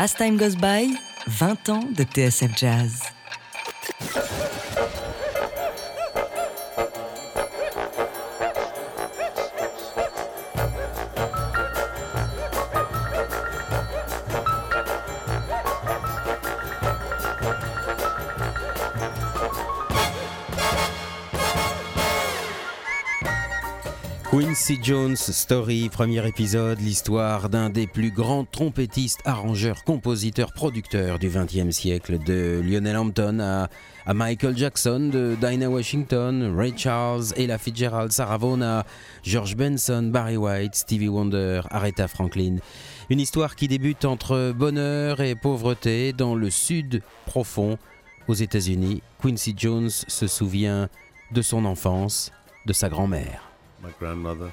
As Time Goes By, 20 ans de TSF Jazz. Quincy Jones Story, premier épisode, l'histoire d'un des plus grands trompettistes, arrangeurs, compositeurs, producteurs du XXe siècle, de Lionel Hampton à, Michael Jackson, de Dinah Washington, Ray Charles, Ella Fitzgerald, Sarah Vaughan, George Benson, Barry White, Stevie Wonder, Aretha Franklin. Une histoire qui débute entre bonheur et pauvreté dans le sud profond aux États-Unis. Quincy Jones se souvient de son enfance, de sa grand-mère. My grandmother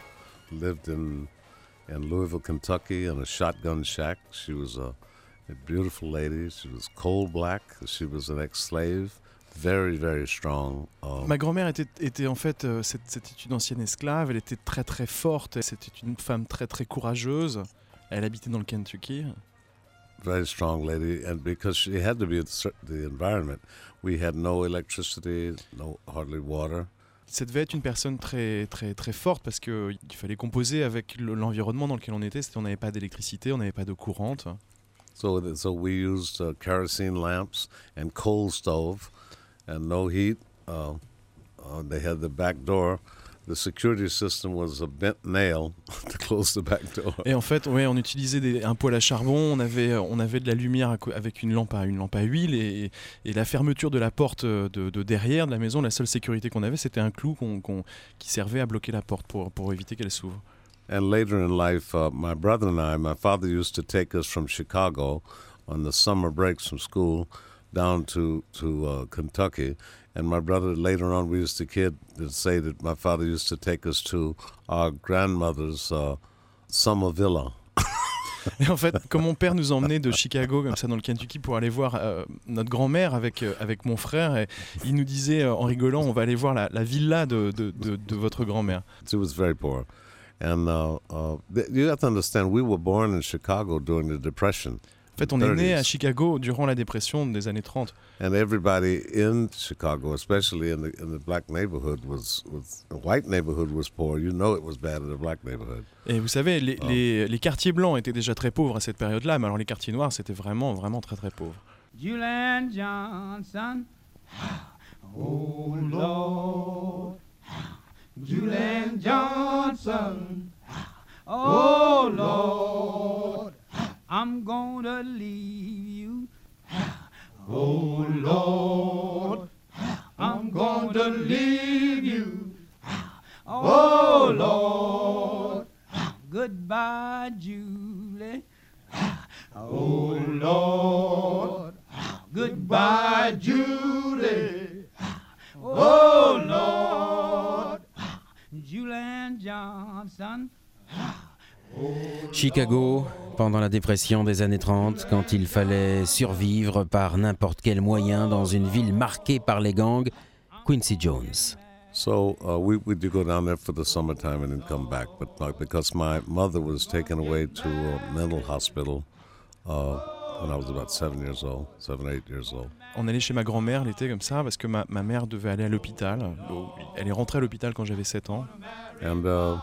lived in in Louisville, Kentucky, in a shotgun shack. She was a, a beautiful lady. She was coal black. She was an ex-slave. Very, very strong. Um, Ma grand-mère était, était, en fait, euh, c'était une ancienne esclave. Elle était très, très forte. C'était une femme très, très courageuse. Elle habitait dans le Kentucky. Very strong lady, and because she had to be in the environment, we had no electricity, no hardly water. Ça devait être une personne très, très, très forte parce qu'il fallait composer avec l'environnement dans lequel on était. On n'avait pas d'électricité, on n'avait pas d'eau courante. So, so we used uh, kerosene lamps and coal stove and no heat. Uh, uh, they had the back door The security system was a bent nail to close the back door. Et en fait, ouais, on utilisait des, un poêle à charbon, on avait, on avait de la lumière avec une lampe à, une lampe à huile et, et la fermeture de la porte de, de, derrière de la maison, la seule sécurité qu'on avait, c'était un clou qu'on, qu'on, qui servait à bloquer la porte pour, pour éviter qu'elle s'ouvre. And later in life, uh, my brother and I, my father used to take us from Chicago on the summer breaks from school down to, to uh, Kentucky. And my brother, later on, we used to kid to say that my father used to take us to our grandmother's uh, summer villa. Et en fait, comme mon père nous emmenait de Chicago, comme ça, dans le Kentucky, pour aller voir euh, notre grand-mère avec, euh, avec mon frère, et il nous disait euh, en rigolant on va aller voir la, la villa de, de, de, de votre grand-mère. She was very poor. And uh, uh, you have to understand, we were born in Chicago during the Depression. En fait, on est né à Chicago durant la dépression des années 30. And everybody in Chicago, especially in the, in the black neighborhood, was, was the white neighborhood was poor. You know it was bad in the black neighborhood. Et vous savez, les, um, les, les quartiers blancs étaient déjà très pauvres à cette période-là, mais alors les quartiers noirs, c'était vraiment, vraiment très, très pauvre. Julian Johnson, oh Lord, Julian Johnson, oh Lord. I'm gonna leave you. Oh Lord, I'm gonna leave you. Oh, oh Lord, goodbye, Julie. Oh Lord, goodbye, Julie. Oh, oh Lord, Julian Johnson. Chicago, pendant la dépression des années 30, quand il fallait survivre par n'importe quel moyen dans une ville marquée par les gangs, Quincy Jones. So uh, we we did go down there for the summertime and then come back, but like, because my mother was taken away to a mental hospital uh, when I was about seven years old, seven eight years old. On allait chez ma grand-mère l'été comme ça parce que ma, ma mère devait aller à l'hôpital. Elle est rentrée à l'hôpital quand j'avais 7 ans. And uh,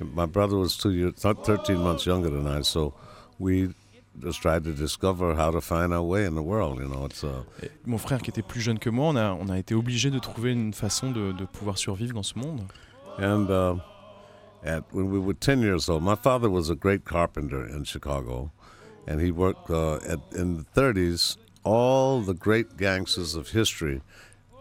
My brother was two years, 13 months younger than I, so we just tried to discover how to find our way in the world. You know, it's, uh, mon frère qui était plus jeune que moi, on a, on a été obligé de trouver une façon de, de pouvoir survivre dans ce monde. And uh, at, when we were 10 years old, my father was a great carpenter in Chicago, and he worked uh, at, in the 30s. All the great gangsters of history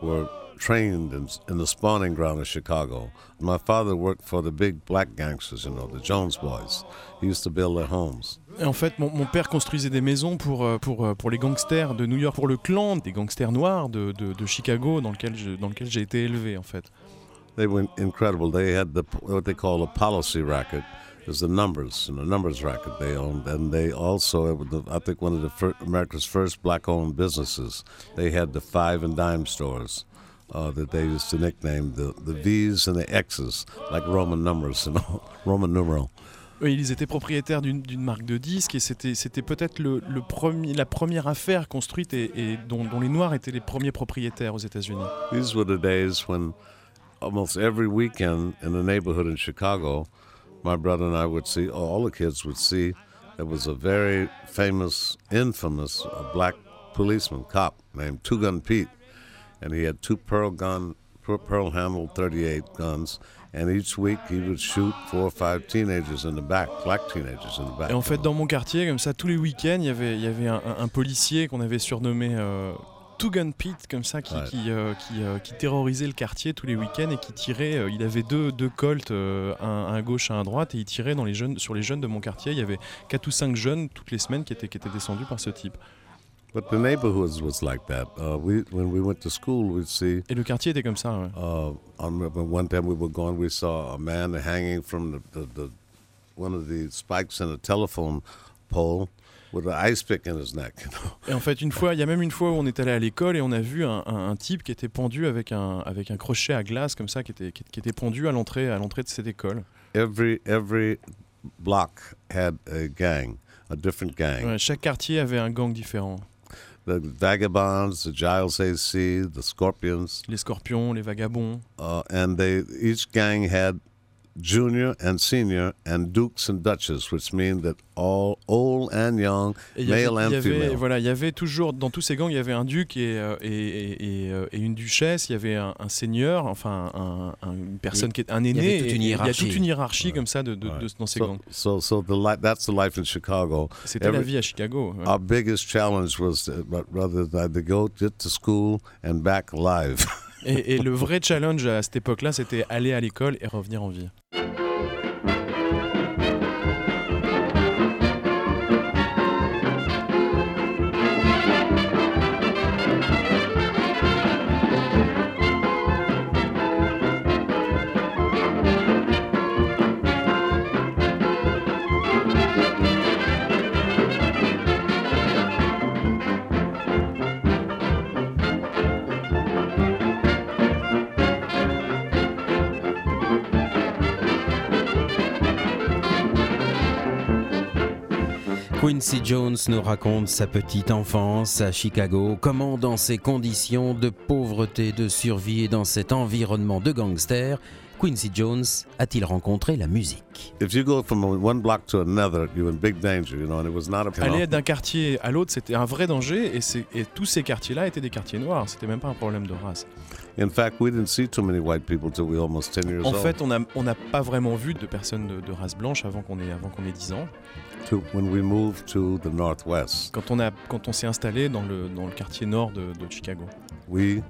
were trained in, in, the spawning ground of Chicago. My father worked for the big black gangsters, you know, the Jones Boys. He used to build their homes. Et en fait, mon, mon, père construisait des maisons pour, euh, pour, euh, pour les gangsters de New York, pour le clan des gangsters noirs de, de, de Chicago, dans lequel, je, dans lequel j'ai été élevé, en fait. They were incredible. They had the, what they call a policy racket. Is the numbers, and the numbers racket they owned, and they also, I think, one of the first, America's first black-owned businesses. They had the five and dime stores. Uh, that they used to nickname the, the V's and the X's, like Roman numbers, Roman numeral. Oui, ils étaient propriétaires d'une marque de disques et c'était peut-être le, le la première affaire construite et, et dont, dont les Noirs étaient les premiers propriétaires aux États-Unis. These were the days when almost every weekend in the neighborhood in Chicago, my brother and I would see, all the kids would see, there was a very famous, infamous black policeman, cop named Two Gun Pete. And he had two pearl gun, pearl handled 38 guns. And each week he would shoot four or five teenagers in the back, black teenagers in the back. Et en fait, dans mon quartier, comme ça, tous les week-ends, il y avait, il y avait un, un- policier qu'on avait surnommé euh, Two Gun Pete, comme ça, qui, Ouais. qui, euh, qui, euh, qui terrorisait le quartier tous les week-ends et qui tirait. euh, il avait deux, deux colts, euh, un, un à gauche, un à droite, et il tirait dans les jeunes, sur les jeunes de mon quartier. Il y avait quatre ou cinq jeunes toutes les semaines qui étaient, qui étaient descendus par ce type. But the neighborhoods was like that. Uh, we, when we went to school, we'd see Et le quartier était comme ça. ouais. Uh, I remember one time we were going, we saw a man hanging from the, the, the one of the spikes in a telephone pole with an ice pick in his neck. You know? Et en fait, une fois, il y a même une fois où on est allé à l'école et on a vu un, un- un type qui était pendu avec un, avec un crochet à glace comme ça, qui était, qui, qui était pendu à l'entrée, à l'entrée de cette école. Every every block had a gang, a different gang. Ouais, chaque quartier avait un gang différent. The Vagabonds, the Giles AC, the Scorpions, Les scorpions, les vagabonds. uh, and they each gang had junior and senior and dukes and duchess, which mean that all old and young, Et il y avait- male and il y avait, female. voilà, il y avait toujours, dans tous ces gangs, il y avait un duc et, euh, et, et- et, euh, et une duchesse, il y avait un, un seigneur, enfin un- un- une personne qui est un y aîné. toute et- une Il y a toute une hiérarchie comme ça de, de- de- dans ces So, gangs. so, so the that's the life in Chicago. C'était la vie à Chicago. ouais. Our biggest challenge was but rather than to go get to school and back alive. Et, et le vrai challenge à cette époque-là, c'était aller à l'école et revenir en vie. Quincy Jones nous raconte sa petite enfance à Chicago, comment dans ces conditions de pauvreté, de survie et dans cet environnement de gangsters, Quincy Jones a-t-il rencontré la musique? If you go from one block to another, you're in big danger, you know. And it was not a you know, Aller d'un quartier à l'autre, c'était un vrai danger et tous ces quartiers-là étaient des quartiers noirs. C'était même pas un problème de race. In fact, we didn't see too many white people till we were almost 10 years En old. fait, on n'a on n'a pas vraiment vu de personnes de, de race blanche avant qu'on ait, avant qu'on ait 10 ans. to, when we moved to the Northwest, Quand on, a- quand on s'est installé dans le, dans le quartier nord de, de Chicago. we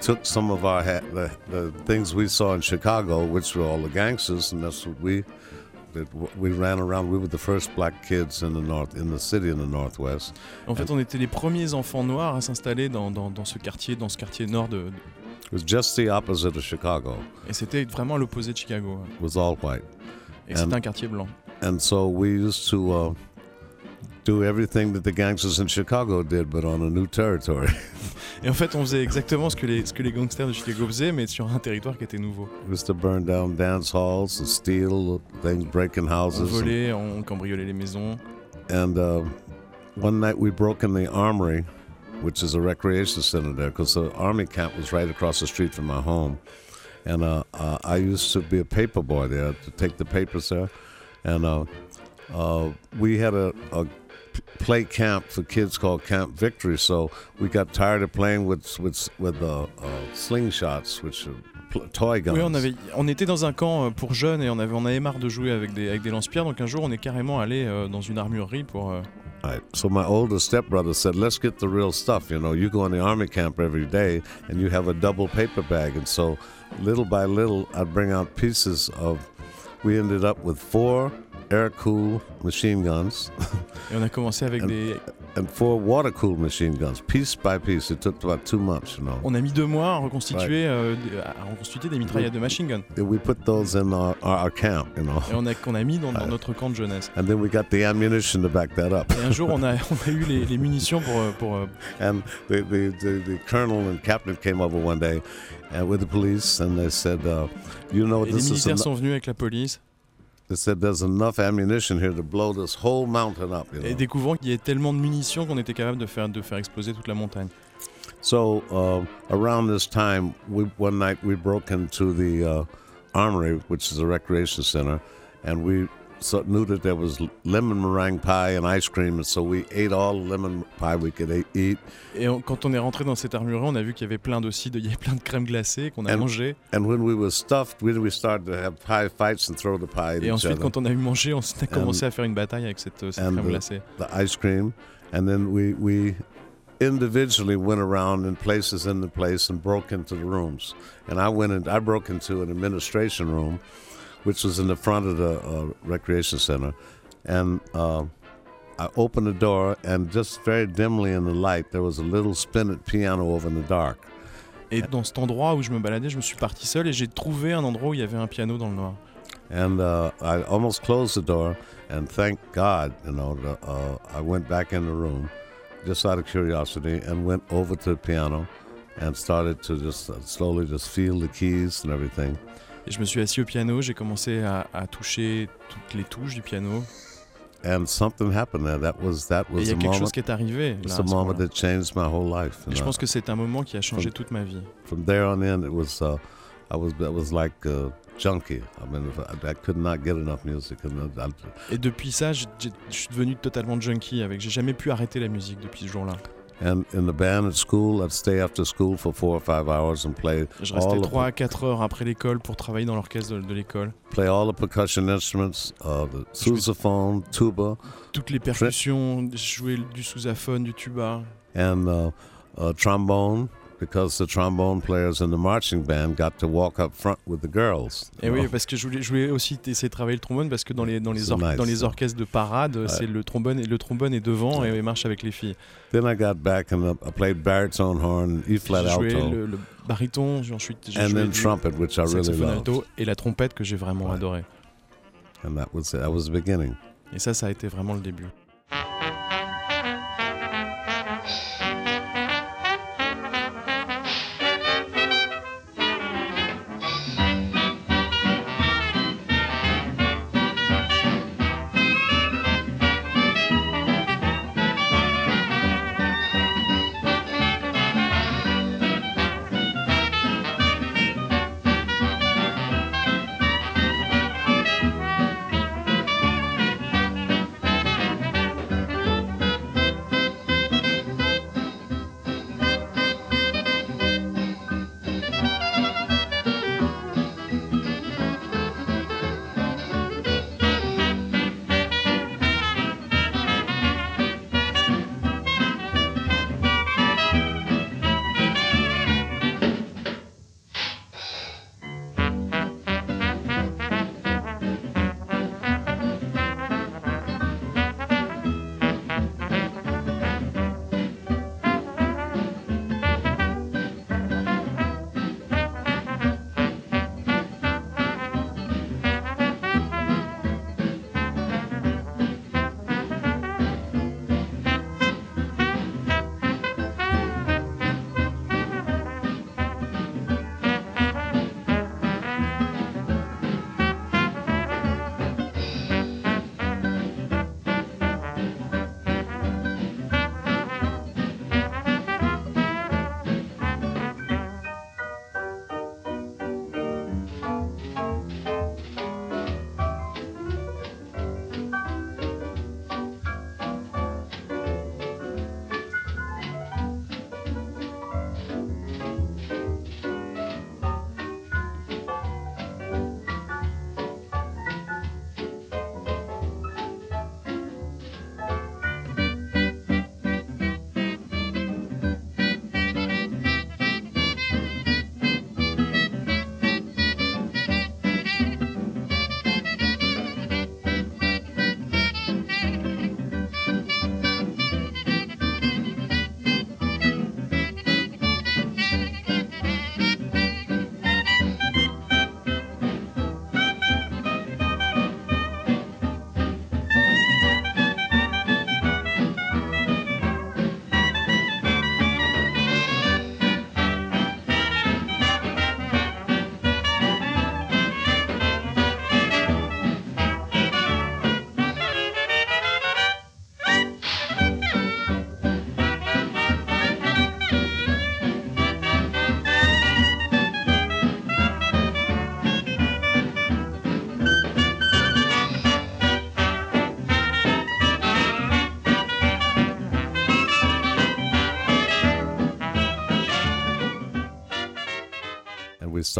took some of our ha- the, the things we saw in Chicago, which were all the gangsters, and that's what we. We ran around. We were the first black kids in the north, in the city in the Northwest. En fait, on était les premiers enfants noirs à s'installer dans, dans- dans ce quartier, dans ce quartier nord de, de- It was just the opposite of Chicago. et c'était vraiment l'opposé de Chicago. It was all white. Et And- c'était un quartier blanc. And so we used to uh, do everything that the gangsters in Chicago did, but on a new territory. Et en fait, on faisait exactement ce que les, ce que les gangsters de Chicago faisaient, mais sur un territoire qui était nouveau. we used to burn down dance halls and steal things, breaking On houses. volait, on cambriolait les maisons. And uh, one night we broke in the armory, which is a recreation center there, because the army camp was right across the street from my home. And uh, uh, I used to be a paper boy there to take the papers there. And uh, uh, we had a, a play camp for kids called Camp Victory. So we got tired of playing with with with uh, uh, slingshots, which are toy guns. Oui, on, avait, on était dans un camp euh, pour jeunes et on avait, on avait marre de jouer avec des, avec des lance-pierres. Donc un jour, on est carrément allé euh, dans une armurerie pour. euh, Right. So my older stepbrother said, "Let's get the real stuff. You know, you go in the army camp every day, and you have a double paper bag." And so, little by little, I'd bring out pieces of. We ended up with four air-cooled machine guns et on a commencé avec And- des. And four water-cooled machine guns, piece by piece. It took about two months, you know. On a mis deux mois à reconstituer, euh, des- à reconstituer des mitraillettes de machine gun. And we put those in our, our, our camp, you know. Et on a, qu'on a mis dans, dans notre camp de jeunesse. And then we got the ammunition to back that up. Et un jour, on a, on a eu les, les munitions pour. euh, pour euh, And the, the, the, the colonel and captain came over one day uh, with the police, and they said, uh, "You know, et les this is militaires sont venus avec la police. They said there's enough ammunition here to blow this whole mountain up. You know? Et découvrant qu'il y avait tellement de munitions qu'on était capable de faire, de faire exploser toute la montagne. So uh, around this time, we one night we broke into the uh, armory, which is a recreation center, and we so knew that there was lemon meringue pie and ice cream, and so we ate all the lemon pie we could a- eat. Et on- quand on est rentré dans cette armurerie, on a vu qu'il y avait plein aussi il y avait plein de crème glacée qu'on a And- mangé. And when we were stuffed, we, we started to have pie fights and throw the pie at Et ensuite, quand on a eu mangé, on a commencé à faire une bataille avec cette, cette and crème the- glacée. the ice cream, and then we we individually went around in places in the place and broke into the rooms. And I went in. I broke into an administration room, which was in the front of the uh, recreation center, and. Uh, I opened the door, and just very dimly in the light, there was a little spinet piano over in the dark. Et dans cet endroit où je me baladais, je me suis parti seul et j'ai trouvé un endroit où il y avait un piano dans le noir. And uh, I almost closed the door, and thank God, you know, the, uh, I went back in the room just out of curiosity and went over to the piano and started to just uh, slowly just feel the keys and everything. Et je me suis assis au piano, j'ai commencé à, à toucher toutes les touches du piano. And something happened there. That was that Et il was y a the quelque moment. chose qui est arrivé. It's là, the à ce moment moment-là. that changed my whole life. Et je pense que c'est un moment qui a changé toute ma vie. From there on in, it was uh, I was I was like a junkie. I mean, I, I could not get enough music. And I, Et depuis ça, je suis devenu totalement junkie avec. J'ai jamais pu arrêter la musique depuis ce jour-là. And in the band at school, I'd stay after school for four or five hours and play Je restais all the 3 à 4 heures après l'école pour travailler dans l'orchestre de, de l'école. play all the percussion instruments, uh, the sousaphone, tuba, Toutes les percussions, du sousaphone, du tuba. and uh, uh, trombone, because the trombone players in the marching band got to walk up front with the girls. Et you oui, know. parce que je voulais, je voulais aussi essayer de travailler le trombone parce que dans les, dans les, nice, dans orchestres de parade, c'est le trombone, et le trombone est devant et marche avec les filles. Then I got back and I played baritone horn, E flat J'ai joué alto, le, le baryton, j'ai ensuite j'ai and joué then trumpet, which I really alto et la trompette que j'ai vraiment Ouais. adoré. And that was that was the beginning. Et ça, ça a été vraiment le début.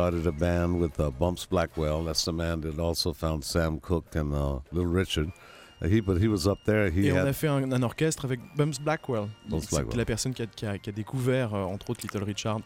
Started a band with uh, Bumps Blackwell. That's the man that also found Sam Cooke and uh, Little Richard. Uh, he, but he was up there. He Et on a fait un, un orchestre avec Bums Blackwell. Blackwell. la personne qui a, qui a- qui a découvert, euh, entre autres, Little Richard.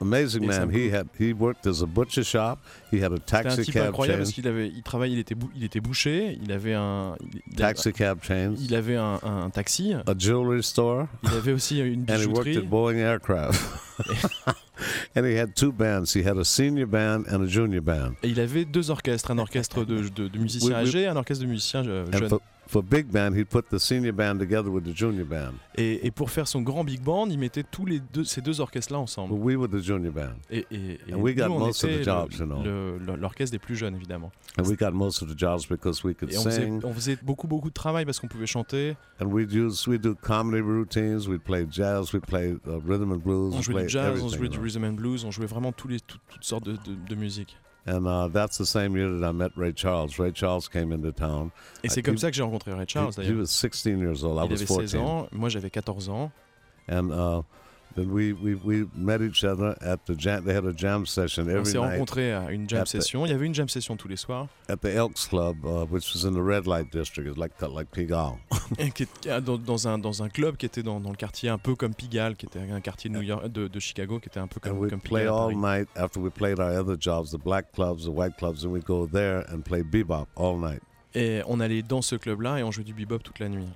Amazing man. He had he worked as a butcher shop. He had a C'était un taxi type cab incroyable chain. parce qu'il avait, il travaille, il était, bou- il était bouché, il avait un, il, il avait- Taxi cab chains. il avait un, un taxi, A jewelry store. il avait aussi une And he worked bijouterie. at Boeing Aircraft. and he had two bands. He had a senior band and a junior band. Et il avait deux orchestres, un orchestre de, de- de musiciens Oui, oui. âgés et un orchestre de musiciens euh, jeunes. For, big band, he'd put the senior band together with the junior band. Et, et pour faire son grand big band, il mettait tous les deux, ces deux orchestres-là But ensemble. we were the junior band. Et, et- et And we got nous, on most of the était jobs, you know. l'orchestre des plus jeunes, évidemment. And we got most of the jobs because we could Et on faisait, sing. on faisait beaucoup, beaucoup de travail parce qu'on pouvait chanter. And we'd use, we'd do comedy routines. We'd play jazz. We'd play uh, rhythm and blues. On jouait du jazz, on jouait du rhythm and blues, on jouait vraiment tous les, tout- toutes sortes de, de- de musique. And uh, that's the same year that I met Ray Charles. Ray Charles came into town. Et c'est comme ça que j'ai rencontré Ray Charles, he, he d'ailleurs. was 16 years old. I Il was avait 16 14. ans, moi j'avais 14 ans. And uh, then we, we, we met each other at the jam. They had a jam session On every s'est night rencontrés à une jam at the- session. Il y avait une jam session tous les soirs, at the Elks Club, uh, which was in the red light district. It's like like Pigalle. est- dans, dans un, dans un club qui était dans, dans le quartier un peu comme Pigalle, qui était un quartier de, New York, de, de Chicago, qui était un peu And comme, we'd comme play Pigalle. all night after we played our other jobs, the black clubs, the white clubs, and we'd go there and play bebop all night. Et on allait dans ce club-là et on jouait du bebop toute la nuit.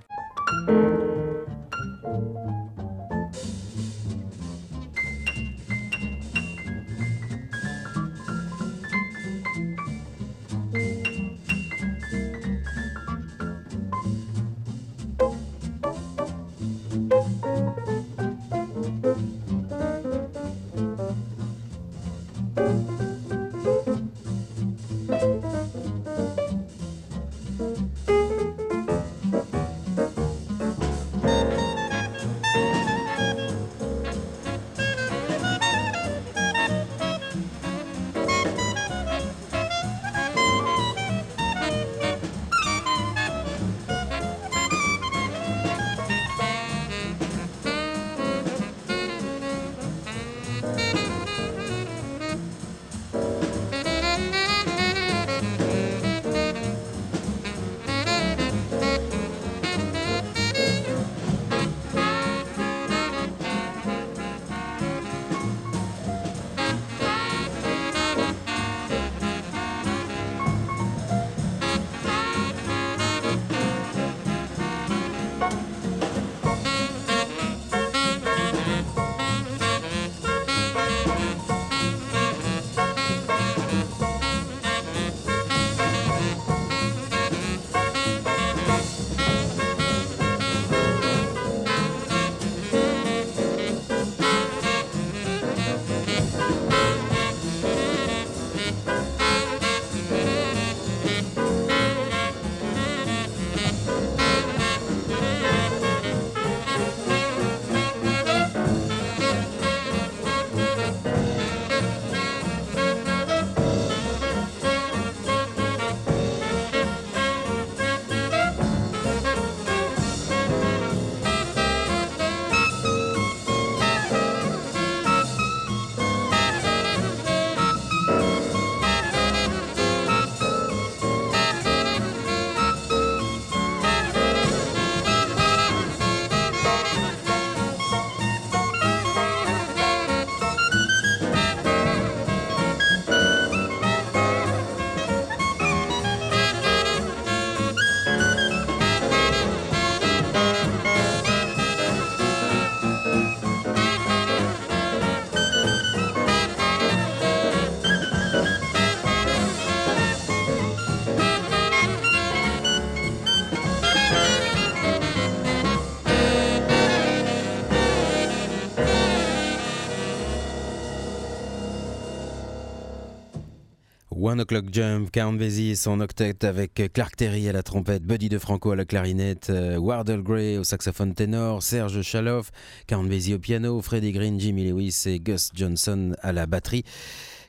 One O'Clock Jump, Count Basie et son octet avec Clark Terry à la trompette, Buddy DeFranco à la clarinette, euh, Wardell Gray au saxophone ténor, Serge Chaloff, Count Basie au piano, Freddie Green, Jimmy Lewis et Gus Johnson à la batterie.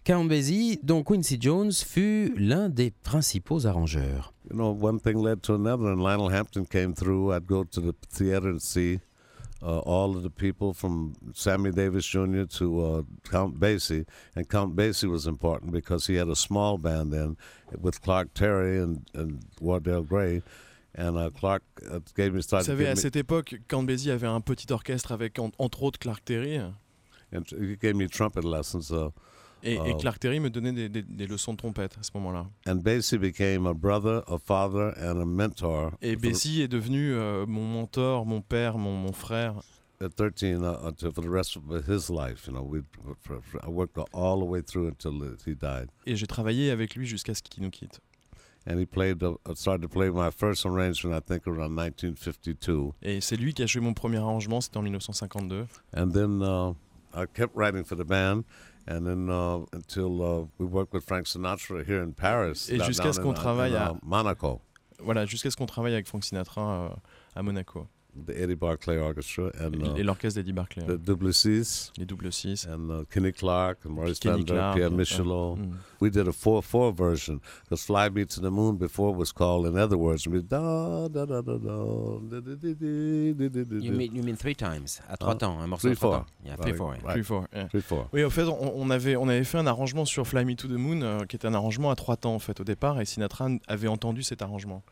Count Basie, dont Quincy Jones fut l'un des principaux arrangeurs. You know, one thing led to another, and Lionel Hampton came through. I'd go to the theater and see uh, all of the people from Sammy Davis Jr. to uh, Count Basie. And Count Basie was important because he had a small band then with Clark Terry and, and Wardell Gray. And uh, Clark uh, gave me Vous started savez, à me- cette époque, Count Basie avait un petit orchestre avec en- entre autres Clark Terry. and he gave me trumpet lessons. Uh, Et, et. Clark Terry me donnait des, des- des leçons de trompette à ce moment-là. and Basie became a brother, a father, and a mentor. Et Basie est devenu euh, mon mentor, mon père, mon, mon frère. at 13 uh, until for the rest of his life. You know, we for, for, I worked all the way through until he died. Et j'ai travaillé avec lui jusqu'à ce qu'il nous quitte. And he played. Uh, started to play my first arrangement, I think, around 1952. Et c'est lui qui a joué mon premier arrangement, c'était en 1952. And then uh, I kept writing for the band. And then uh, until uh, we worked with Frank Sinatra here in Paris, Et jusqu'à ce qu'on uh, travaille in, à- Monaco, Voilà, jusqu'à ce qu'on travaille avec Frank Sinatra euh, à Monaco. The Eddie Barclay Orchestra, and et uh, l'orchestre d'Eddie Barclay. the Duplessis, les double six. and uh, Kenny Clark, and Maurice Clark, Pierre Michelot. Mm. We did a 4 4 version because Fly Me to the Moon before was called, in other words, we da da da da da da da da da da da da You mean, you mean three times, à trois temps, un morceau three, trois four. temps. Yeah, three, four, right. Three, four, yeah. Three, four. Oui, au fait, on, on avait, on avait fait un arrangement sur Fly Me to the Moon, euh, qui était un arrangement à trois temps en fait au départ, et Sinatra avait entendu cet arrangement.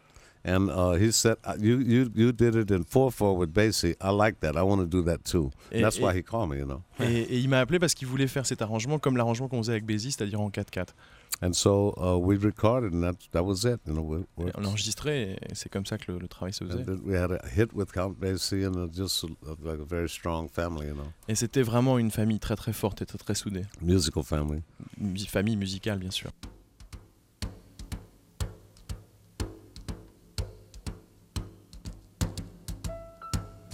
And uh, he said, uh, you, you, you did it in 4 4 with Basie. I like that. I want to do that too. Et, That's et- why he called me, you know. et- et il m'a appelé parce qu'il voulait faire cet arrangement comme l'arrangement qu'on faisait avec Basie, c'est-à-dire en 4-4. And so uh, we recorded, and that, that was it. You know, we, On et c'est comme ça que le, le travail se faisait. we had a hit with Count Basie and just like a very strong family, you know, Et c'était vraiment une famille très très forte et très très soudée. musical family. Une famille musicale, bien sûr.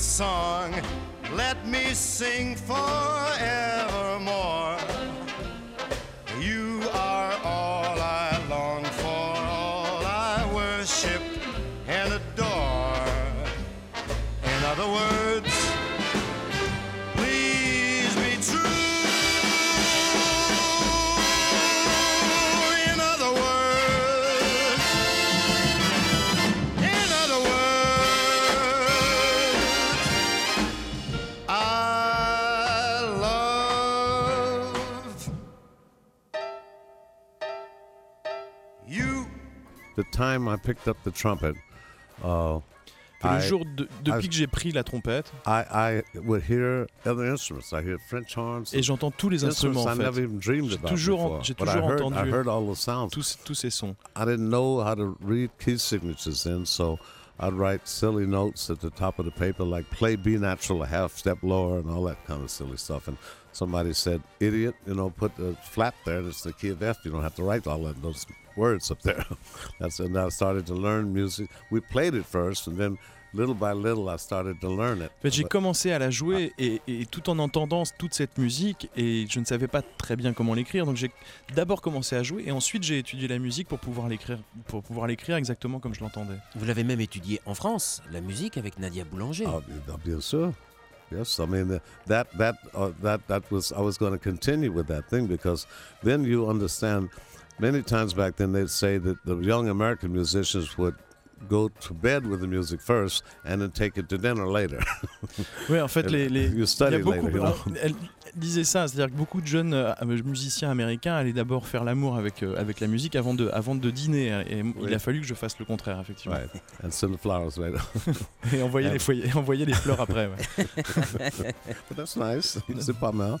song, let me sing forevermore. Time I picked up the trumpet, uh, le I- jour de- depuis I- que j'ai pris la trompette, I, I would hear other instruments. I hear French horns. et j'entends tous les instruments en I fait. never even dreamed J'ai about toujours before. j'ai toujours heard, entendu. heard all the sounds. Tous, tous ces sons. I didn't know how to read key signatures then, so I'd write silly notes at the top of the paper like play B natural a half step lower and all that kind of silly stuff. And somebody said, idiot, you know, put the flat there. It's the key of F. You don't have to write all that, those words up there. That's and I started to learn music. We played it first, and then little by little, I started to learn it. En fait, j'ai But- commencé à la jouer et, et tout en entendant toute cette musique et je ne savais pas très bien comment l'écrire. Donc j'ai d'abord commencé à jouer et ensuite j'ai étudié la musique pour pouvoir l'écrire, pour pouvoir l'écrire exactement comme je l'entendais. Vous l'avez même étudié en France, la musique avec Nadia Boulanger. Oh, uh, bien sûr. Yes, I mean that that uh, that that was I was going to continue with that thing because then you understand. Many times back then they'd say that the young American musicians would go to bed with the music first and then take it to dinner later. En fait, les, you study beaucoup, later, you know. on- elle disait ça, c'est-à-dire que beaucoup de jeunes euh, musiciens américains allaient d'abord faire l'amour avec, euh, avec la musique avant de, avant de dîner. hein, il a fallu que je fasse le contraire, effectivement. right, and send the flowers later. Et envoyer, les foyers, envoyer les fleurs après. ouais. but that's nice. C'est pas mal.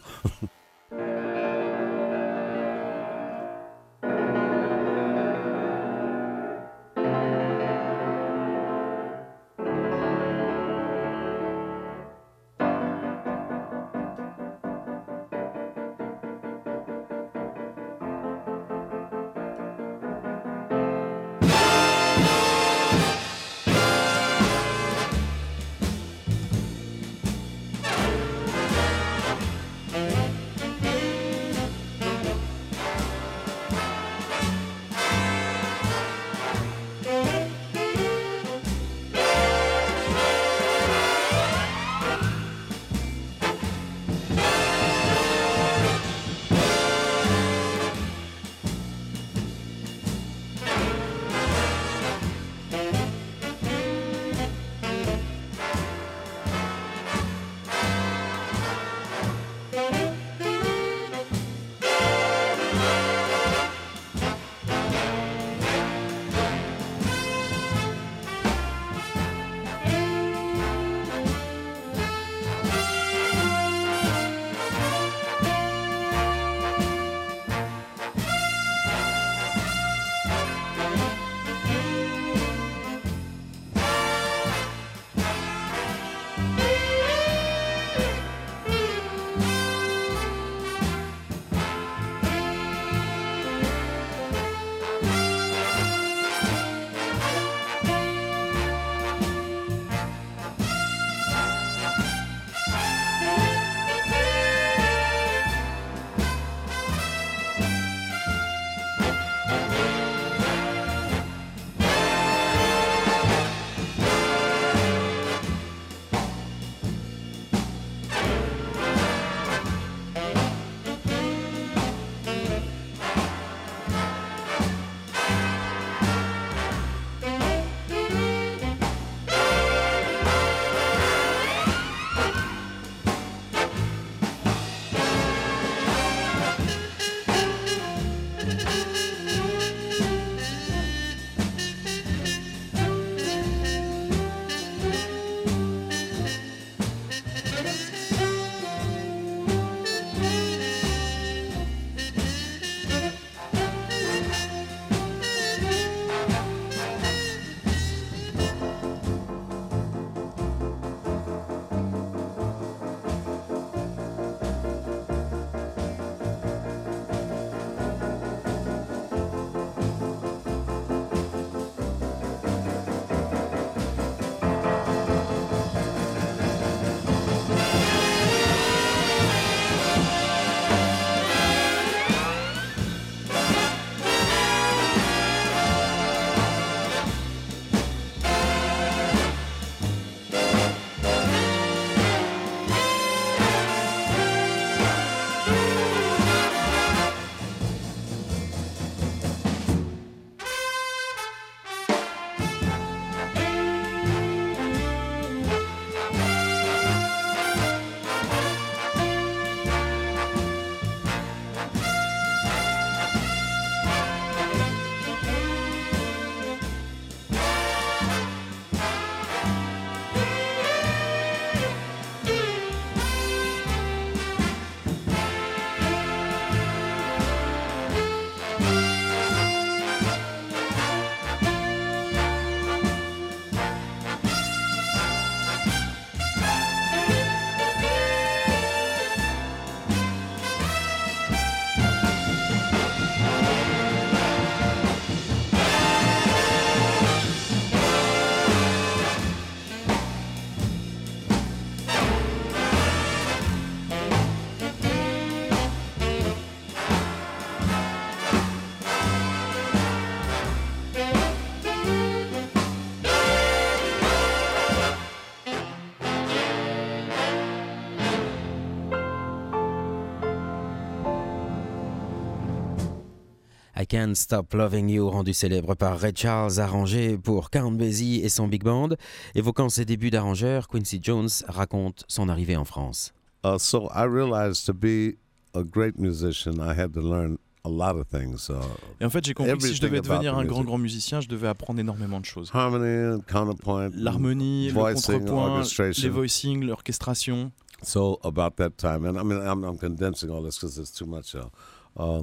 Can't Stop Loving You, rendu célèbre par Ray Charles, arrangé pour Count Basie et son big band. Évoquant ses débuts d'arrangeur, Quincy Jones raconte son arrivée en France. Uh, so I realized to be a great musician, I had to learn a lot of things. Uh, Et en fait, j'ai compris que si je devais devenir un grand grand musicien, je devais apprendre énormément de choses. harmony and counterpoint, L'harmonie, le voicing, contrepoint, orchestration. les voicings, l'orchestration. So about that time, and I mean, I'm, I'm condensing all this because it's too much. Uh, uh,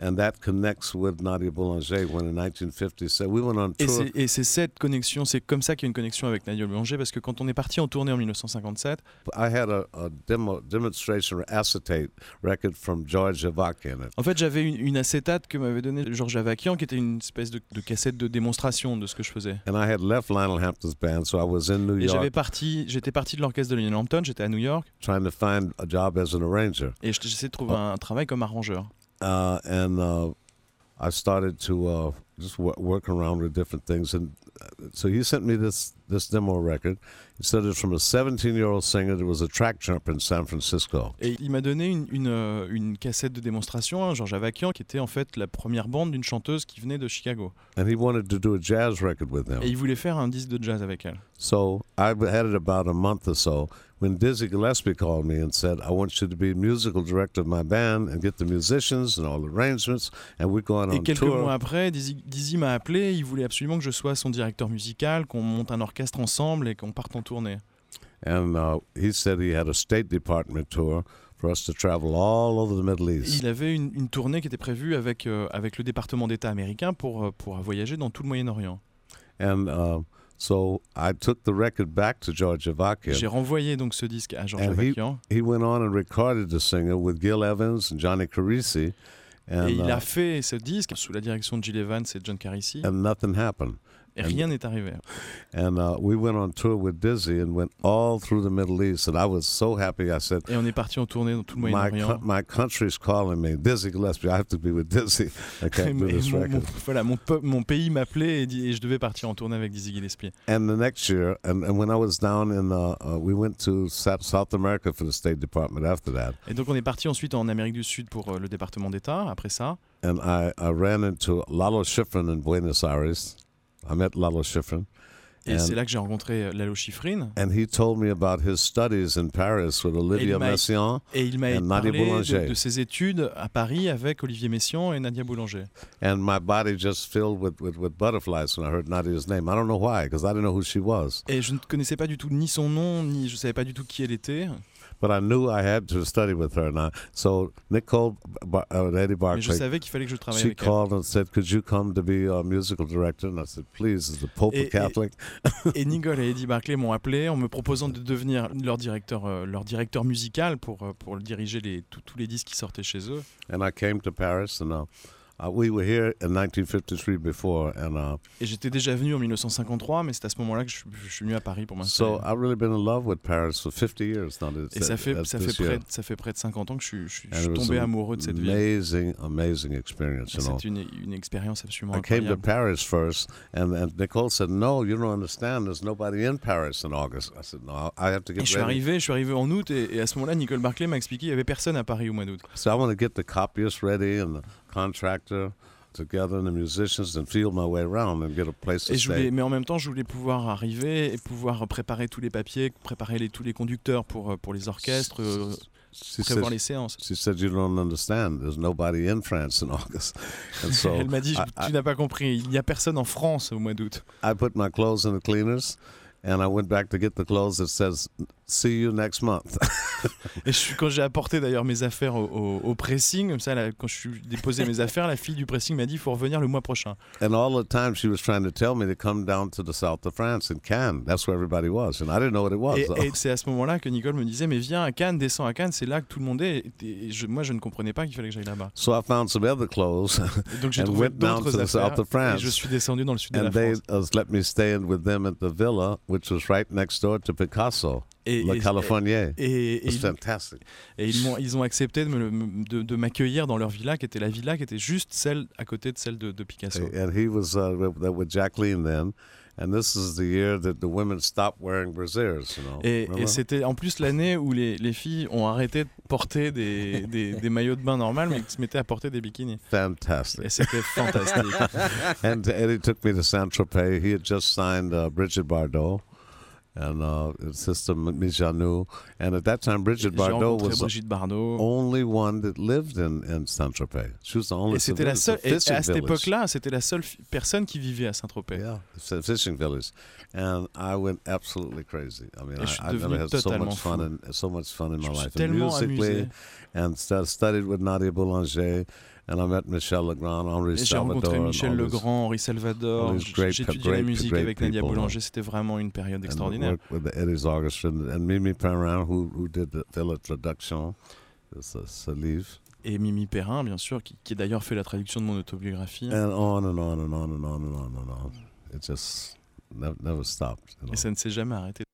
and that connects with Nadia Boulanger when in 1950, so we went on Et tour. c'est- Et c'est cette connexion, c'est comme ça qu'il y a une connexion avec Nadia Boulanger, parce que quand on est parti en tournée en 1957, I had a, a demo demonstration acetate record from George Avakian. It. en fait j'avais une, une acétate que m'avait donnée Georges Avakian, qui était une espèce de, de cassette de démonstration de ce que je faisais. And I had left Lionel Hampton's band, so I was in New Et j'avais parti, j'étais parti de l'orchestre de Lionel Hampton, j'étais à New York, trying to find a job as an arranger. et je- j'essayais de trouver un travail comme arrangeur. Uh, and uh, I started to uh, just wo- work around with different things. And uh, so he sent me this, this demo record. He said it's from a 17 year old singer that was a track jumper in San Francisco. Et il m'a donné une, une, euh, une cassette de démonstration, hein, George Avakian, qui était en fait la première bande d'une chanteuse qui venait de Chicago. And he wanted to do a jazz record with him. Et il voulait faire un disque de jazz avec elle. So I had it about a month or so when Dizzy Gillespie called me and said, I want you to be musical director of my band and get the musicians and all the arrangements. And we're going Et on quelques tour. mois après, Dizzy, Dizzy m'a appelé, il voulait absolument que je sois son directeur musical, qu'on monte un orchestre ensemble et qu'on parte en tournée. And uh, he said he had a State Department tour for us to travel all over the Middle East. Il avait une, une tournée qui était prévue avec, euh, avec le département d'État américain pour, euh, pour voyager dans tout le Moyen-Orient. And uh, so I took the record back to George J'ai Avakian. renvoyé donc ce disque à Georges And he- Avakian He went on and recorded the singer with Gil Evans and Johnny Carisi. And, et il uh, a fait ce disque sous la direction de Jill Evans et John Carisi and nothing happened. Rien n'est arrivé. And uh, we went on tour with Dizzy and went all through the Middle East. And I was so happy. I said, Et on est parti en tournée dans tout le my, Moyen-Orient. co- my country's calling me. Dizzy Gillespie, I have to be with Dizzy. I can't do this mon, record. mon- voilà, mon, mon pays m'appelait et, et je devais partir en tournée avec Dizzy Gillespie. And the next year, and, and when I was down in, uh, uh, we went to South, South America for the State Department after that. Et donc on est parti ensuite en Amérique du Sud pour euh, le département d'État. Après ça, And I, I ran into Lalo Schifrin in Buenos Aires. I met Lalo Schifrin. et And- c'est là que j'ai rencontré euh, Lalo Schifrin. And he told me about his studies in Paris with Olivia Messiaen. Et il m'a parlé de, de ses études à Paris avec Olivier Messiaen et Nadia Boulanger. And my body just filled with, with, with butterflies when I heard Nadia's name. I don't know why, because I didn't know who she was. Et je ne connaissais pas du tout ni son nom, ni je savais pas du tout qui elle était. But I knew I had to study with her. Now, so Nicole Bar- uh, Eddie Mais je Barclay, savais qu'il fallait que je travaille she avec elle. called and said, "Could you come to be a musical director?" And I said, "Please, is the Pope Et- a et- Catholic?" Et Nicole et Eddie Barclay m'ont appelé en me proposant de devenir leur directeur, euh, leur directeur musical pour, euh, pour diriger les, tous- tous les disques qui sortaient chez eux. And I came to Paris, and uh, uh, we were here in 1953 before, and uh, Et j'étais déjà venu en 1953, mais c'est à ce moment-là que je, suis- je suis venu à Paris pour m'installer. so I've really been in love with Paris for 50 years now. Et ça fait, ça, fait près, ça fait près de 50 ans que je suis, je je suis tombé amoureux de cette ville. Amazing, amazing experience. You know, C'est une, une expérience absolument I came to incroyable. Paris first, and, and Nicole said, "No, you don't understand. There's nobody in Paris in August." I said, "No, I have to Et get je suis ready." arrivé, je suis arrivé en août et, et à ce moment-là, Nicole Barclay m'a expliqué qu'il y avait personne à Paris au mois d'août. So I want to get the copyist ready and the contractor together the musicians and feel my way around and get a place to Et je voulais, mais en même temps, je voulais pouvoir arriver et pouvoir préparer tous les papiers, préparer les, tous les conducteurs pour, euh, pour les orchestres, euh, She prévoir said, les séances. she said, "You don't understand. There's nobody in France in August." And so Elle m'a dit, I, tu n'as pas compris, il n'y a personne en France au mois d'août. I put my clothes in the cleaners, and I went back to get the clothes that says "See you next month." Et je suis- quand j'ai apporté d'ailleurs mes affaires au, au- au pressing, comme ça, là, quand je suis déposé mes affaires, la fille du pressing m'a dit, il faut revenir le mois prochain. And all the time she was trying to tell me to come down to the south of France in Cannes. That's where everybody was, and I didn't know what it was. Et, though. et c'est à ce moment-là que Nicole me disait, mais viens à Cannes, descends à Cannes, c'est là que tout le monde est. Et je- moi, je ne comprenais pas qu'il fallait que j'aille là-bas. So I found some other clothes, Et donc j'ai And trouvé went down d'autres to the affaires south of France. et je suis descendu dans le sud de la and they France. let me stay with them at the villa, which was right next door to Picasso, Et, Le et- Californier. et- et- fantastic. et ils, ont accepté de, m'accueillir dans leur villa, qui était la villa qui était juste celle à côté de celle de, de Picasso. And he was uh, with, Jacqueline then, And this is the year that the women stopped wearing brasiers, you know. Et, et c'était en plus l'année où les, les filles ont arrêté de porter des, des, des maillots de bain normales, mais se mettaient à porter des bikinis. Fantastic. Et c'était fantastique. and Eddie took me to Saint Tropez. He had just signed uh, Bridget Bardot and uh, sister Mijanou. And at that time, Bridget J'ai Bardot was the Brigitte Bardot. only one that lived in, in Saint Tropez. She was the only Et c'était la seule. Et fishing à cette village. époque-là, c'était la seule personne qui vivait à Saint-Tropez. Yeah, it's a fishing village, and I went absolutely crazy. I mean, Et je suis I, I've never had so much fun in so much fun in Je my life, and musically, amusé. and stu- studied with Nadia Boulanger, and I met Michel Legrand, Henri Et j'ai Salvador, rencontré Michel Legrand, Henri Salvador. étudié la musique great avec Nadia Boulanger. C'était vraiment une période extraordinaire. worked with the Eddie's Orchestra and, and Mimi Perrin, who who did the, the introduction, this Salive, Et Mimi Perrin, bien sûr, qui, qui a d'ailleurs fait la traduction de mon autobiographie. and on and on and on and on and on and on. It just never, never stopped. You know. Et ça ne s'est jamais arrêté.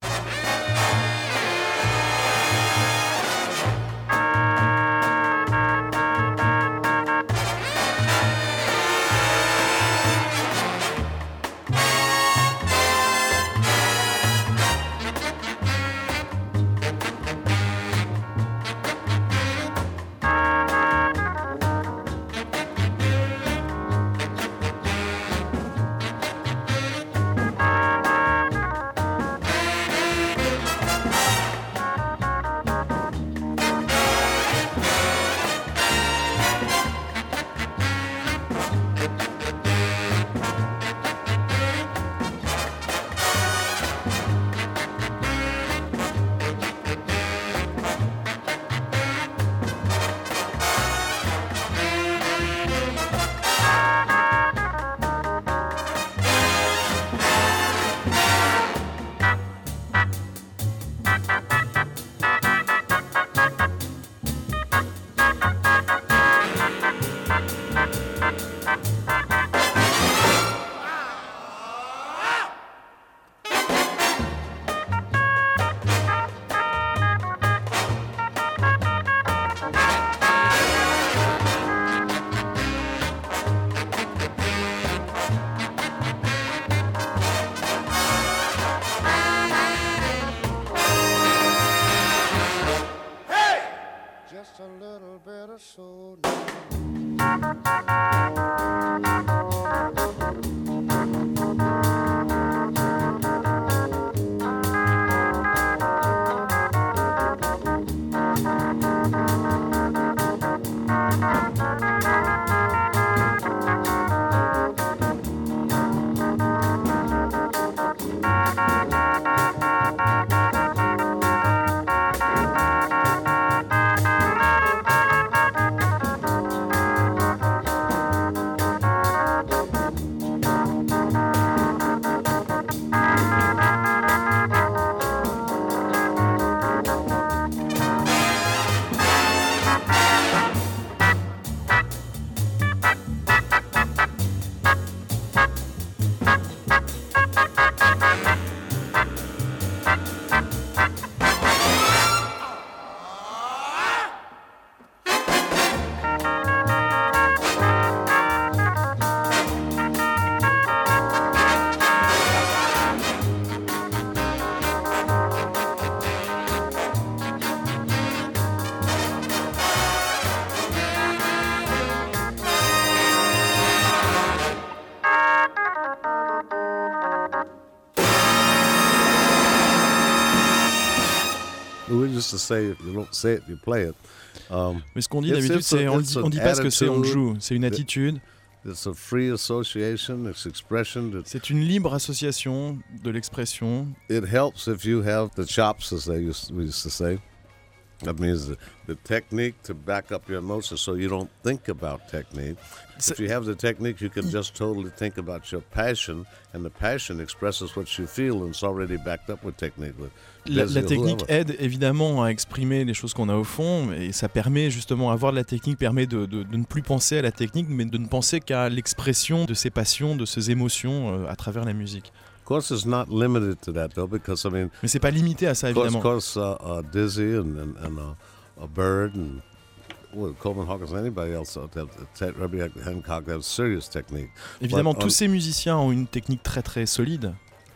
We to say, if you don't say it, you play it. Um, Mais ce qu'on dit It's- d'habitude, c'est on, le it's dit- an on dit pas ce que c'est, on joue. C'est une attitude, it's a free association, it's expression. That c'est une libre association de l'expression. it helps if you have the chops, as they used, we used to say. That means the, the technique to back up your emotions so you don't think about technique. If you have the technique, you can just totally think about your passion, and the passion expresses what you feel, and it's already backed up with technique. La, technique aide évidemment à exprimer les choses qu'on a au fond et ça permet justement, avoir de la technique permet de, de- de ne plus penser à la technique mais de ne penser qu'à l'expression de ses passions, de ses émotions euh, à travers la musique. Of course, it's not limited to that though, because I mean, Mais c'est pas limité à ça of course, évidemment. of course, uh, uh, Dizzy and and, and uh, a Bird and well, Coleman Hawkins, and anybody else, uh, that, that, Herbie Hancock, they have serious technique. Évidemment, tous ces musiciens ont une technique très très solide.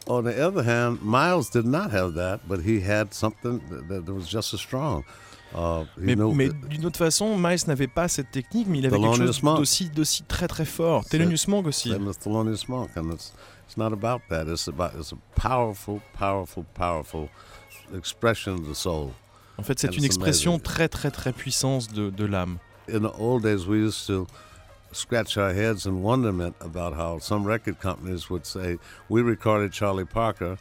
On the other hand, Miles did not have that, but he had something that, that was just as strong. Uh, Mais, mais d'une autre façon, Miles n'avait pas cette technique, mais il avait quelque chose Monk. d'aussi, d'aussi très très fort. Thelonious Monk aussi. Thelonious Monk, and it's it's not about that. It's about it's a powerful, powerful, powerful expression of the soul. En fait, c'est une expression amazing. très très très puissante de, de l'âme. In the old days, we used to scratch our heads in wonderment about how some record companies would say, "We recorded Charlie Parker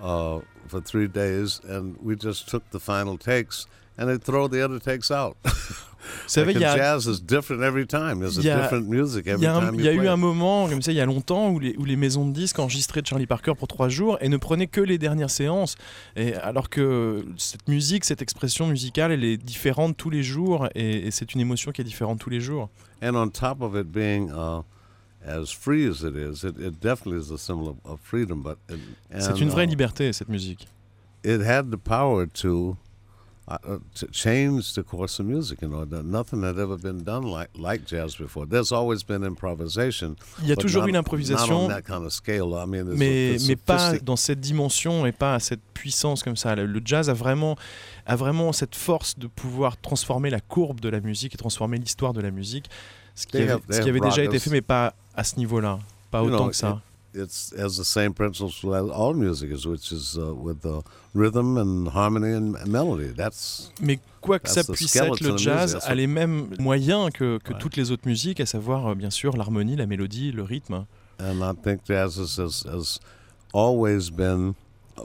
uh, for three days, and we just took the final takes." And they throw the other takes out. Vous savez, il y a, jazz is different every time. There's a il y a- different music il every y a, un- time il y a you eu un moment, comme ça, il y a longtemps, où les, où les maisons de disques enregistraient Charlie Parker pour trois jours et ne prenaient que les dernières séances. Et alors que cette musique, cette expression musicale, elle est différente tous les jours et, et c'est une émotion qui est différente tous les jours. And on top of it being uh, as free as it is, it, it definitely is a symbol of, of freedom. But it, C'est une vraie uh, liberté, cette musique. It had the power to. Uh, to change the course of music, you know, that nothing had ever been done like like jazz before. There's always been improvisation. Il y a but toujours not- eu l'improvisation, on that kind of scale. I mean, it's mais, pas dans cette dimension et pas à cette puissance comme ça. Le, le jazz a vraiment, a vraiment cette force de pouvoir transformer la courbe de la musique et transformer l'histoire de la musique, ce qui They avait, have- ce they qui have avait déjà été fait, mais pas à ce niveau-là, pas autant know, que ça. It's has the same principles as all music is, which is uh, with uh, rhythm and harmony and melody. That's Mais quoi que ça the puisse être, le jazz a les mêmes moyens que, que Ouais. toutes les autres musiques, à savoir euh, bien sûr l'harmonie, la mélodie, le rythme. and I think jazz has, has, has always been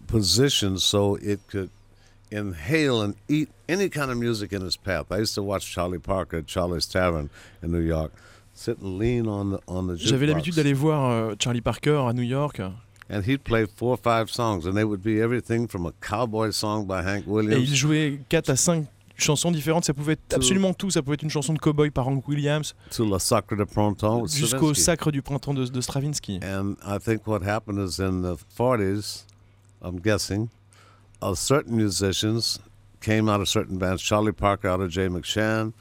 positioned so it could inhale and eat any kind of music in its path. I used to watch Charlie Parker at Charlie's Tavern in New York, sit and lean on the on the J'avais l'habitude d'aller voir euh, Charlie Parker à New York and he'd play four or five songs, and they would be everything from a cowboy song by Hank et il Williams jouait 4 à 5 chansons différentes. Ça pouvait être absolument tout. Ça pouvait être une chanson de cowboy par Hank Williams jusqu'au Stravinsky. Sacre du printemps de, de Stravinsky. And I think what happened is in the 40s, I'm guessing, certain musicians came out of certain bands. Charlie Parker out of Jay McShann.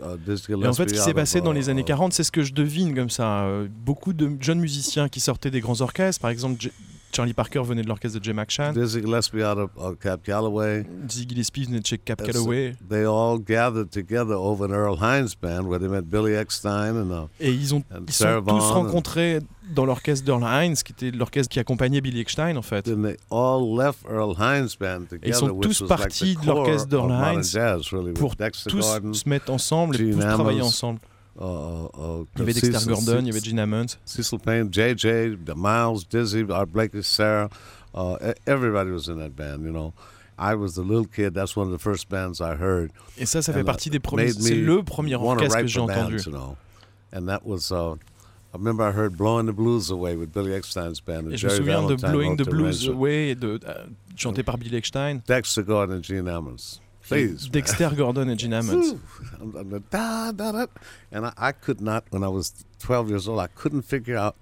Et en fait, ce qui s'est passé dans les années uh, 40, c'est ce que je devine comme ça. Euh, beaucoup de jeunes musiciens qui sortaient des grands orchestres, par exemple Charlie Parker venait de l'orchestre de Jay McShann, Dizzy Gillespie out of uh, Cap Calloway. Ziggy Gillespie venait de chez Cap Calloway. They all gathered together over an Earl Hines band where they met Billy Eckstein and uh, Et ils, ont, And ils sont tous rencontrés dans l'orchestre d'Earl Hines, qui était l'orchestre qui accompagnait Billy Eckstein en fait. they all left Earl Hines band together, sont which tous was like partis the de l'orchestre of d'Earl Hines jazz, really, pour tous Gordon, se mettre ensemble et tous travailler Ammons, ensemble. Uh, uh, Il y avait Dexter Cecil- Gordon, il y avait. Cecil Payne, JJ, the Miles, Dizzy, Art Blakey, Sarah, uh, e- everybody was in that band, you know. I was the little kid. That's one of the first bands I heard. Et ça, ça fait And, uh, partie des premiers. C'est le premier orchestre que j'ai entendu. bands, you know. And that was, uh, I remember I heard Blowing the Blues Away with Billy Eckstein's band. and Et je me Jerry souviens de Blowing the Blues. Away, de, euh, chanté par Billy Eckstein. Dexter Gordon and Gene Ammons. Please. Dexter Gordon et Gene da. And I, I could not, when I was 12 years old, I couldn't figure out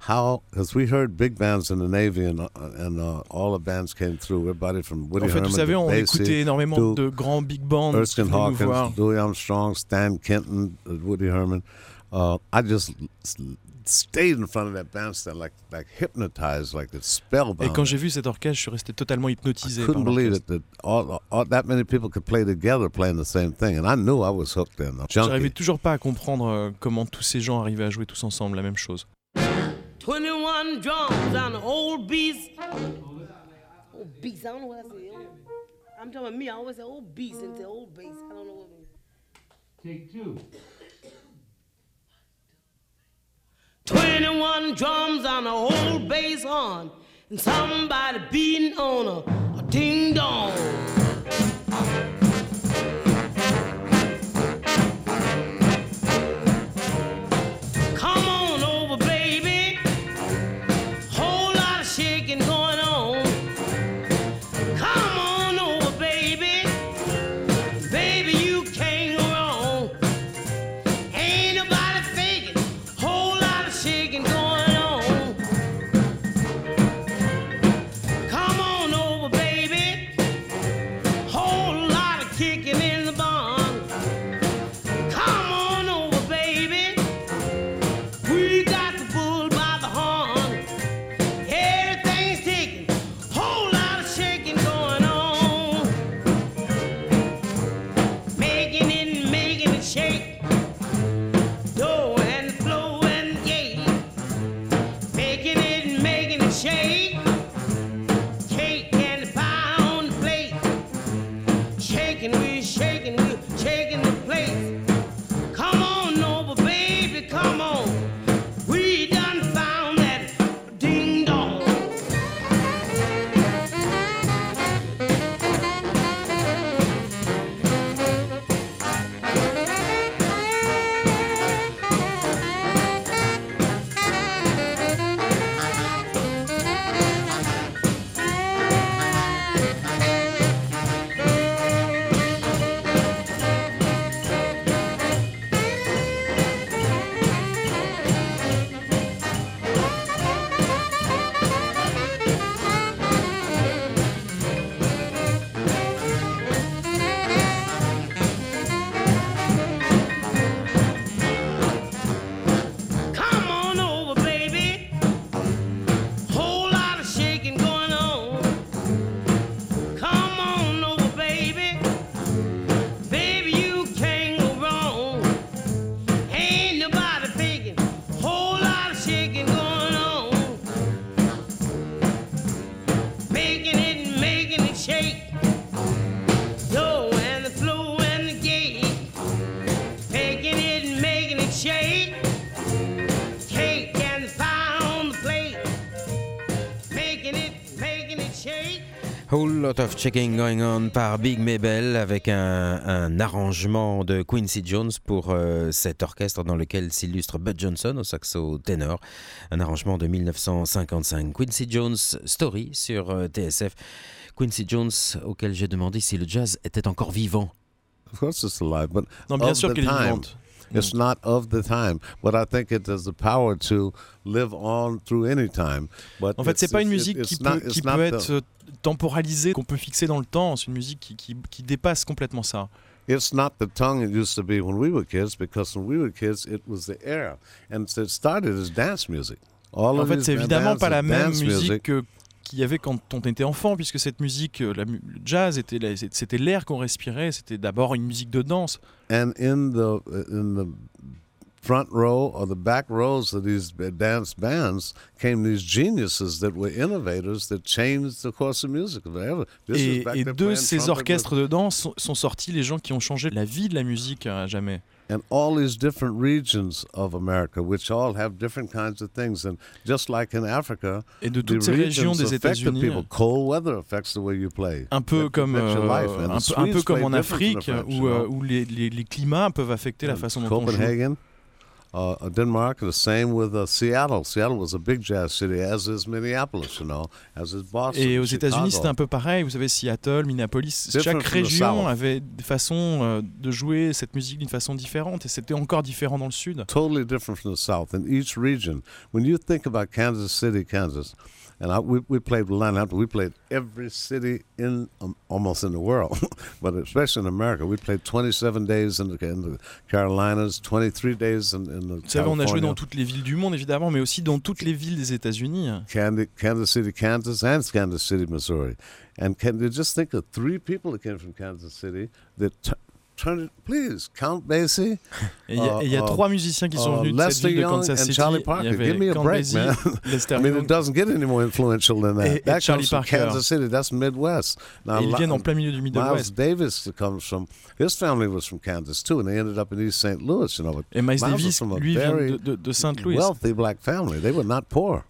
how, because we heard big bands in the Navy and, uh, and uh, all the bands came through. Everybody from Woody En fait, Herman vous savez, on Basie, écoutait énormément de grands big bands Erskine. Hawkins, Louis Armstrong, Stan Kenton, uh, Woody Herman. Uh, I just stayed in front of that bandstand like like hypnotized, like it's spellbound. Et quand j'ai vu cet orchestre, je suis resté totalement I hypnotisé par couldn't believe it that all, all that many people could play together playing the same thing, and I knew I was hooked in. J'arrivais toujours pas à comprendre euh, comment tous ces gens arrivaient à jouer tous ensemble la même chose. 21 drums on the old beast. Old beast, I don't know what I say. I'm talking about me, I always say old beast into old bass. I don't know what it means. Take two. 21 drums on a old bass horn, and somebody beating on a, a ding dong. Of checking going on par Big Mabel avec un, un arrangement de Quincy Jones pour euh, cet orchestre dans lequel s'illustre Bud Johnson au saxo ténor. Un arrangement de 1955. Quincy Jones Story sur euh, TSF. Quincy Jones auquel j'ai demandé si le jazz était encore vivant. Of course, it's alive, but Non, bien sûr qu'elle est time. It's not of the time, but I think it has the power to live on through any time. But En fait, c'est it's- pas une musique qui not- peut, qui peut être euh, temporalisée, qu'on peut fixer dans le temps. C'est une musique qui, qui, qui dépasse complètement ça. It's not the tongue it used to be when we were kids, because when we were kids, it was the air, and it started as dance music. All En fait, c'est évidemment pas la même musique que- qu'il y avait quand on était enfant, puisque cette musique, euh, la le jazz, était la- c'était l'air qu'on respirait. C'était d'abord une musique de danse. and in the in the front row or the back rows of these b- dance bands came these geniuses that were innovators that changed the course of music forever. This was Et, back et there de ces orchestres de danse sont, sont sortis les gens qui ont changé la vie de la musique à jamais. And all these different regions of America, which all have different kinds of things. And just like in Africa, Et de the toutes ces régions des affect the États-Unis, people. Cold weather affects the way you play. un peu comme, euh, life. And un, the peu, un peu Swedes comme play en the Afrique, où, euh, où les, les- les climats peuvent affecter la façon dont on joue. Uh, uh, Denmark, the same with uh, Seattle. Seattle was a big jazz city, as is Minneapolis, you know, as is Boston. Et aux. États-Unis, c'était un peu pareil. Vous savez, Seattle, Minneapolis, Different chaque région avait des façons euh, de jouer cette musique d'une façon différente. Et c'était encore différent dans le sud. totally different from the South. In each region, when you think about Kansas City, Kansas, and I, we, we played with Line we played every city in um, almost in the world, but especially in America. We played 27 days in the, in the Carolinas, 23 days in, in the Vous savez, on a joué dans toutes les villes du monde, évidemment, mais aussi dans toutes les villes des États-Unis. Kansas, Kansas City, Kansas, and Kansas City, Missouri. And can you just think of three people that came from Kansas City that it? Please, Count Basie, il y a, Uh, et il y a uh, trois musiciens qui sont uh, venus de cette ville de Kansas City. Charlie Parker. Give me a Count break, Basie, man. Lester I mean, it doesn't get any more influential than that. Et- et that Charlie comes from Kansas City. That's Midwest. Now, ils viennent en plein milieu du Miles Davis comes from his family was from Kansas too, and they ended up in East St. Louis. You know, but Et Miles was Davis, from a lui, vient very de, de, de Saint-Louis. wealthy black family. They were not poor.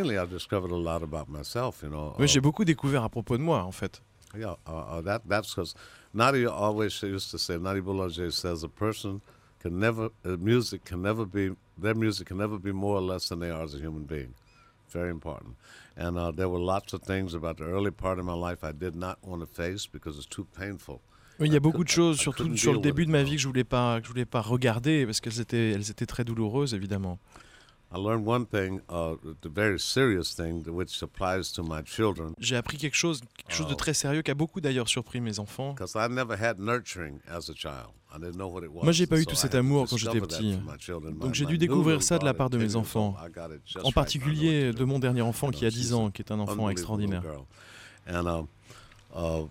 Mainly I discovered a lot about myself. You know. Oui, uh, j'ai beaucoup découvert à propos de moi, en fait. Yeah, uh, uh, that that's because Nadia always used to say. Nadia Boulanger says a person can never, uh, music can never be their music can never be more or less than they are as a human being. Very important. And uh, there were lots of things about the early part of my life I did not want to face because it's too painful. Oui, il y a beaucoup de choses, surtout sur le début de ma vie que je voulais pas, que je voulais pas regarder parce qu'elles étaient, elles étaient très douloureuses, évidemment. I learned one thing, uh, the very serious thing, which applies to my children, J'ai appris quelque chose, quelque chose de Oh. très sérieux qui a beaucoup d'ailleurs surpris mes enfants. because I never had nurturing as a child. I didn't know what it was. Moi, j'ai pas eu tout so cet amour quand j'étais petit. for my children. Donc j'ai my dû découvrir ça de la part de 10 mes enfants. I got it just En particulier de mon dernier enfant qui a know, 10 she's ans, an qui est un enfant extraordinaire. girl. And um, uh,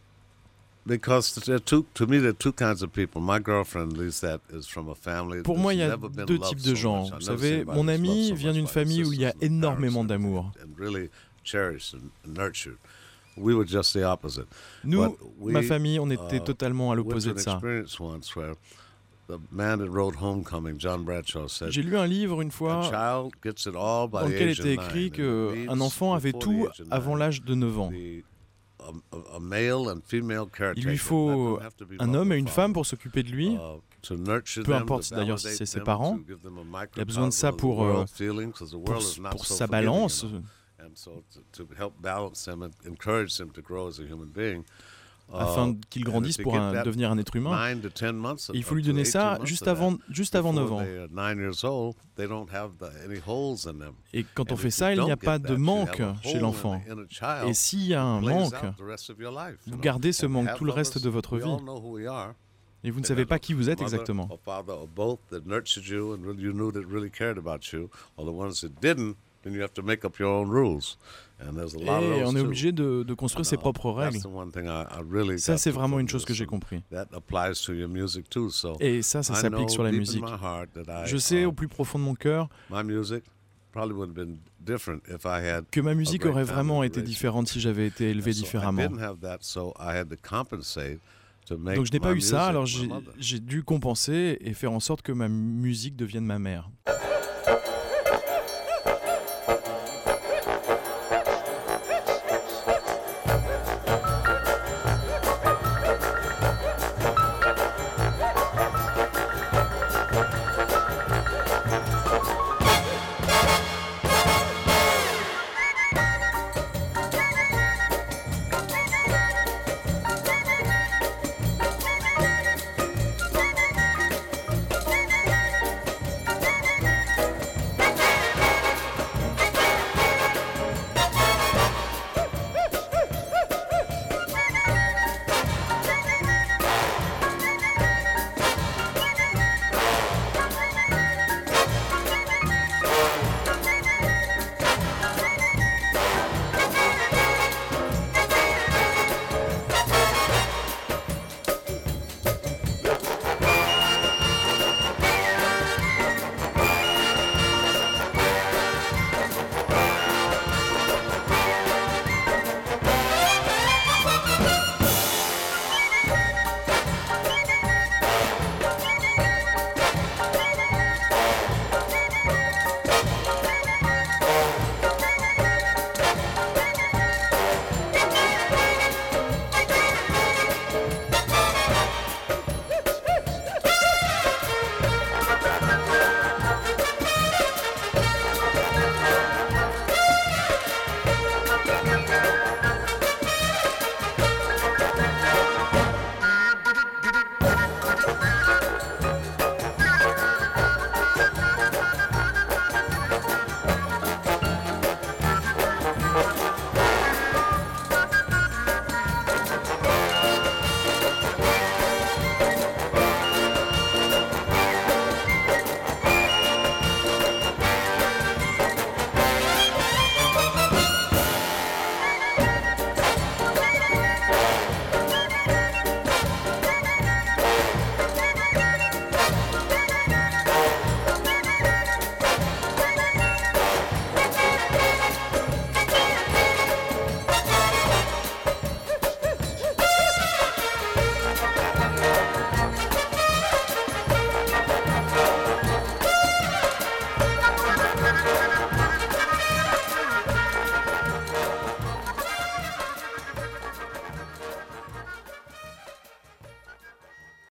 because there are two, to me, there are two kinds of people. My girlfriend, at least that, is from a family. Pour moi, il y a deux types de gens. Vous savez, mon ami vient d'une famille où il y a énormément d'amour. Nous, ma famille, on était uh, totalement à l'opposé de ça. J'ai lu un livre une "A fois dans lequel était écrit qu'un enfant avait tout avant l'âge de 9 ans. The- a- a- a male and female Il lui faut un homme et une femme pour s'occuper de lui. Uh, Peu importe d'ailleurs si c'est ses parents. Il a besoin de ça pour, euh, pour, pour sa balance. Afin qu'ils and grandissent to pour un- devenir un être humain. nine to 10 months Et il faut lui donner 18 ça juste avant, juste avant 9 before ans. Et quand on And fait ça, you il n'y a pas de manque chez l'enfant. Et s'il y a un manque, out the rest of your life, you vous gardez ce manque tout le reste de votre vie. Et vous ne savez as pas qui vous êtes exactement. Then you have to make up your own rules. And there's a lot Et on est obligé de, de construire ses uh, propres règles. That's the one thing I, I really Ça, c'est vraiment une chose que j'ai compris. That applies to your music too. So Et ça, ça s'applique sur la musique. my heart that I, Je sais uh, au plus profond de mon cœur my music probably would have been different if I had que ma musique aurait vraiment été différente si j'avais été élevé différemment. Donc je n'ai pas eu ça, music alors j'ai dû compenser et faire en sorte que ma musique devienne ma mère.